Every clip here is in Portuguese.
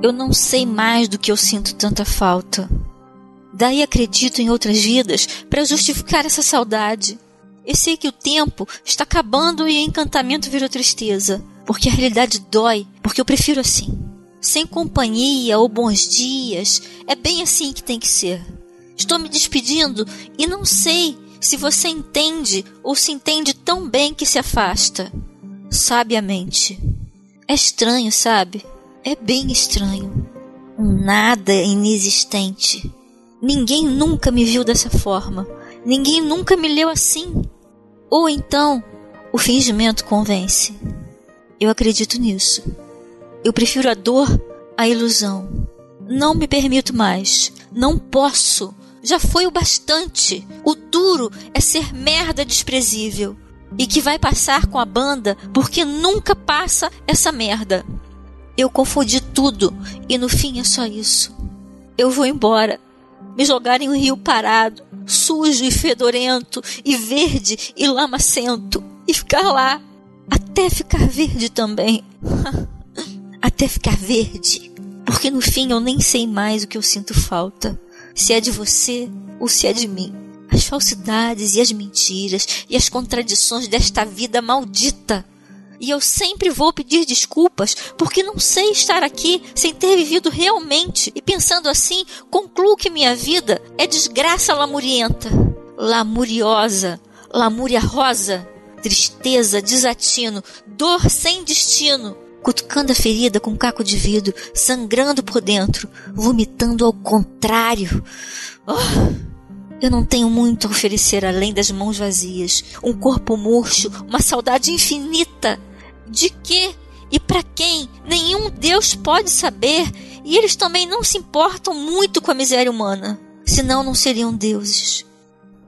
Eu não sei mais do que eu sinto tanta falta. Daí acredito em outras vidas para justificar essa saudade. Eu sei que o tempo está acabando e o encantamento virou tristeza, porque a realidade dói, porque eu prefiro assim. Sem companhia ou bons dias, é bem assim que tem que ser. Estou me despedindo e não sei se você entende ou se entende tão bem que se afasta. Sabiamente. É estranho, sabe? É bem estranho. Um nada inexistente. Ninguém nunca me viu dessa forma. Ninguém nunca me leu assim. Ou então, o fingimento convence. Eu acredito nisso. Eu prefiro a dor à ilusão. Não me permito mais. Não posso. Já foi o bastante. O duro é ser merda desprezível. E que vai passar com a banda porque nunca passa essa merda. Eu confundi tudo e no fim é só isso. Eu vou embora me jogar em um rio parado, sujo e fedorento, e verde e lamacento, e ficar lá, até ficar verde também. até ficar verde. Porque no fim eu nem sei mais o que eu sinto falta. Se é de você ou se é de mim. As falsidades e as mentiras e as contradições desta vida maldita e eu sempre vou pedir desculpas porque não sei estar aqui sem ter vivido realmente. E pensando assim, concluo que minha vida é desgraça lamurienta, lamuriosa, lamúria rosa, tristeza, desatino, dor sem destino. Cutucando a ferida com um caco de vidro, sangrando por dentro, vomitando ao contrário. Oh! Eu não tenho muito a oferecer além das mãos vazias, um corpo murcho, uma saudade infinita de que e para quem nenhum Deus pode saber, e eles também não se importam muito com a miséria humana, senão não seriam deuses.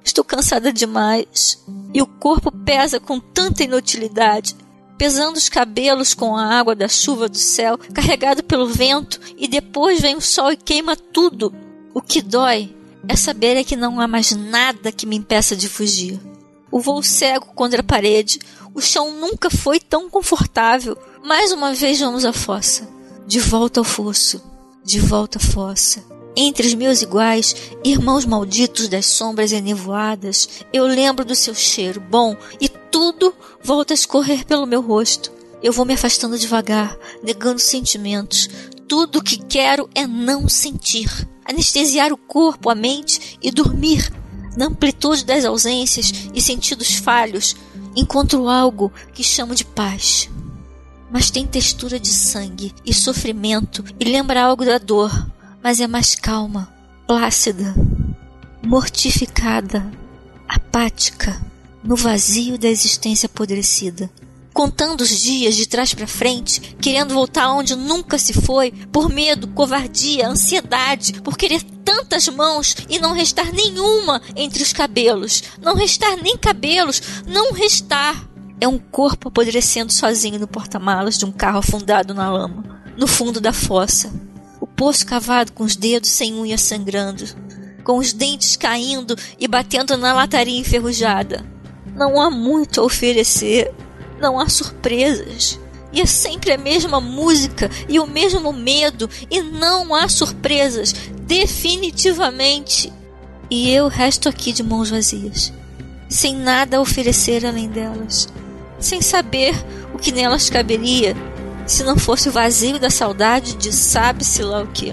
Estou cansada demais e o corpo pesa com tanta inutilidade, pesando os cabelos com a água da chuva do céu, carregado pelo vento, e depois vem o sol e queima tudo. O que dói é saber é que não há mais nada que me impeça de fugir. O voo cego contra a parede, o chão nunca foi tão confortável. Mais uma vez vamos à fossa. De volta ao fosso. De volta à fossa. Entre os meus iguais, irmãos malditos das sombras enevoadas, eu lembro do seu cheiro bom e tudo volta a escorrer pelo meu rosto. Eu vou me afastando devagar, negando sentimentos. Tudo o que quero é não sentir. Anestesiar o corpo, a mente e dormir. Na amplitude das ausências e sentidos falhos, encontro algo que chamo de paz. Mas tem textura de sangue e sofrimento e lembra algo da dor, mas é mais calma, plácida, mortificada, apática, no vazio da existência apodrecida. Contando os dias de trás para frente, querendo voltar onde nunca se foi, por medo, covardia, ansiedade, por querer tantas mãos e não restar nenhuma entre os cabelos. Não restar nem cabelos, não restar. É um corpo apodrecendo sozinho no porta-malas de um carro afundado na lama, no fundo da fossa. O poço cavado com os dedos sem unha sangrando, com os dentes caindo e batendo na lataria enferrujada. Não há muito a oferecer, não há surpresas. E é sempre a mesma música e o mesmo medo, e não há surpresas, definitivamente. E eu resto aqui de mãos vazias, sem nada a oferecer além delas, sem saber o que nelas caberia, se não fosse o vazio da saudade de sabe-se lá o que.